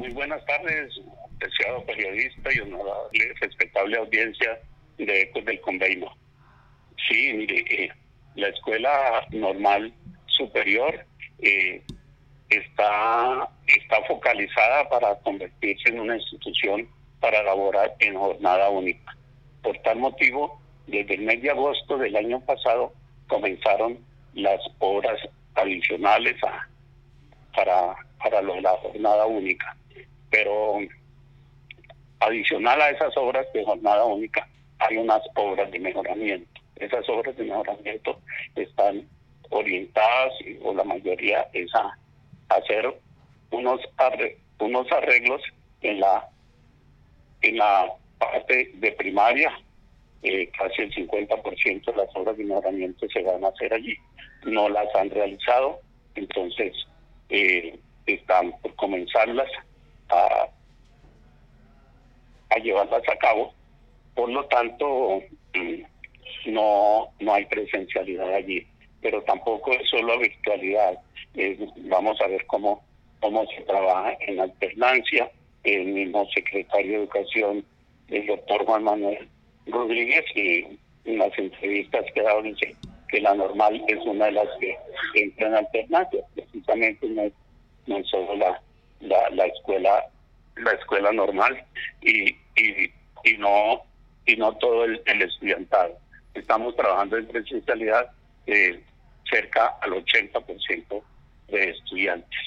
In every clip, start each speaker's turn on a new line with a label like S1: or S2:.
S1: Muy buenas tardes, deseado periodista y honorable, respetable audiencia de Ecos del Convenio. Sí, mire, eh, la escuela normal superior eh, está, está focalizada para convertirse en una institución para laborar en jornada única. Por tal motivo, desde el mes de agosto del año pasado comenzaron las obras adicionales a, para, para la jornada única. Pero adicional a esas obras de jornada única, hay unas obras de mejoramiento. Esas obras de mejoramiento están orientadas, o la mayoría, es a hacer unos, unos arreglos en la, en la parte de primaria, eh, casi el 50% de las obras de mejoramiento se van a hacer allí. No las han realizado, entonces eh, están por comenzarlas a, a llevarlas a cabo. Por lo tanto, mm, no, no hay presencialidad allí, pero tampoco es solo virtualidad. vamos a ver cómo, cómo se trabaja en alternancia. El mismo secretario de Educación, el doctor Juan Manuel Rodríguez, y en las entrevistas que ha dado dice que la normal es una de las que entra en alternancia. Precisamente no no es solo la, la, la escuela la escuela normal y, y, y no y no todo el, el estudiantado. Estamos trabajando en presencialidad eh, cerca al 80% de estudiantes.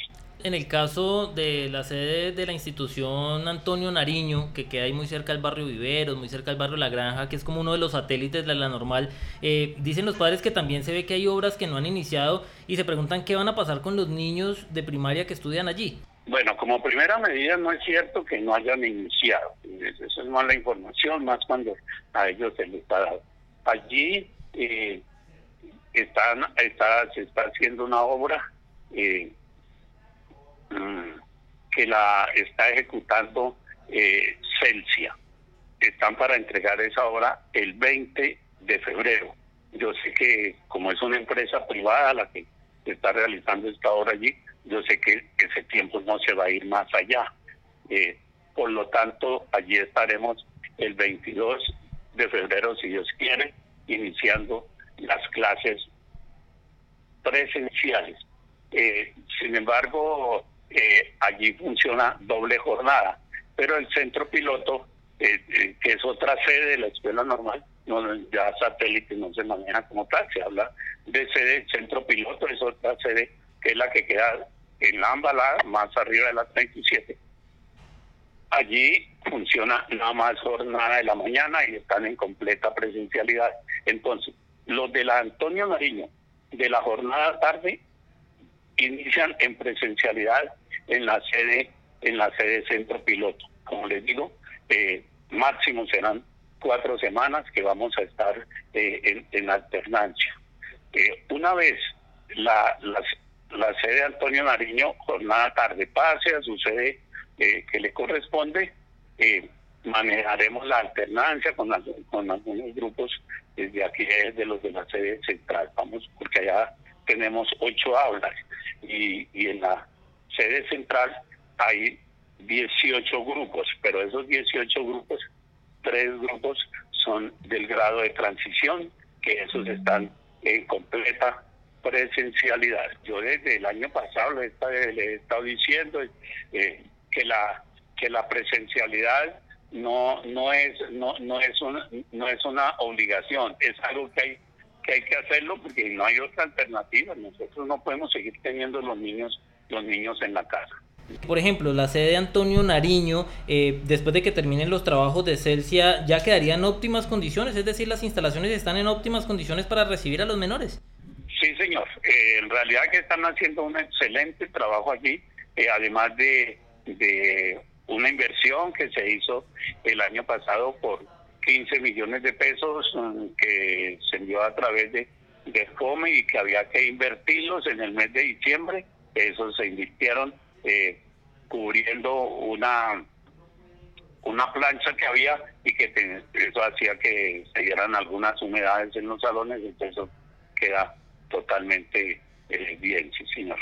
S2: En el caso de la sede de la institución Antonio Nariño, que queda ahí muy cerca del barrio Viveros, muy cerca del barrio La Granja, que es como uno de los satélites de la normal, eh, dicen los padres que también se ve que hay obras que no han iniciado y se preguntan qué van a pasar con los niños de primaria que estudian allí.
S1: Bueno, como primera medida no es cierto que no hayan iniciado. Eso es mala información, más cuando a ellos se les está dado. Allí eh, están, está, se está haciendo una obra eh, mm, que la está ejecutando eh, Celsia. Están para entregar esa obra el 20 de febrero. Yo sé que como es una empresa privada la que está realizando esta obra allí, yo sé que ese tiempo no se va a ir más allá. Eh, por lo tanto, allí estaremos el 22 de febrero, si Dios quiere, iniciando las clases presenciales. Eh, sin embargo, eh, allí funciona doble jornada, pero el centro piloto, que es otra sede de la escuela normal, no, ya satélite no se maneja como tal, se habla de sede, centro piloto es otra sede que es la que queda en la ambalada, más arriba de las 37. Allí funciona nada más jornada de la mañana y están en completa presencialidad. Entonces, los de la Antonio Nariño, de la jornada tarde, inician en presencialidad en la sede, en la sede centro piloto. Como les digo, eh, máximo serán cuatro semanas que vamos a estar eh, en, alternancia. Eh, una vez la, las la sede Antonio Nariño, jornada tarde, pase a su sede eh, que le corresponde, eh, manejaremos la alternancia con, con algunos grupos desde aquí, desde los de la sede central, vamos, porque allá tenemos ocho aulas y, y en la sede central hay 18 grupos, pero esos 18 grupos, tres grupos son del grado de transición, que esos están en completa presencialidad. Yo desde el año pasado le he estado, diciendo eh, que la que la presencialidad no no es no no es una no es una obligación, es algo que hay que hay que hacerlo porque no hay otra alternativa. Nosotros no podemos seguir teniendo los niños los niños en la casa.
S2: Por ejemplo, la sede de Antonio Nariño, eh, después de que terminen los trabajos de Celsia, ya quedaría en óptimas condiciones, es decir, las instalaciones están en óptimas condiciones para recibir a los menores.
S1: Sí, señor. Eh, en realidad que están haciendo un excelente trabajo allí, eh, además de, una inversión que se hizo el año pasado por 15 millones de pesos mm, que se envió a través de, de FOME y que había que invertirlos en el mes de diciembre. Esos se invirtieron eh, cubriendo una una plancha que había y que eso hacía que se dieran algunas humedades en los salones, entonces eso queda totalmente eh, bien, sí, señor.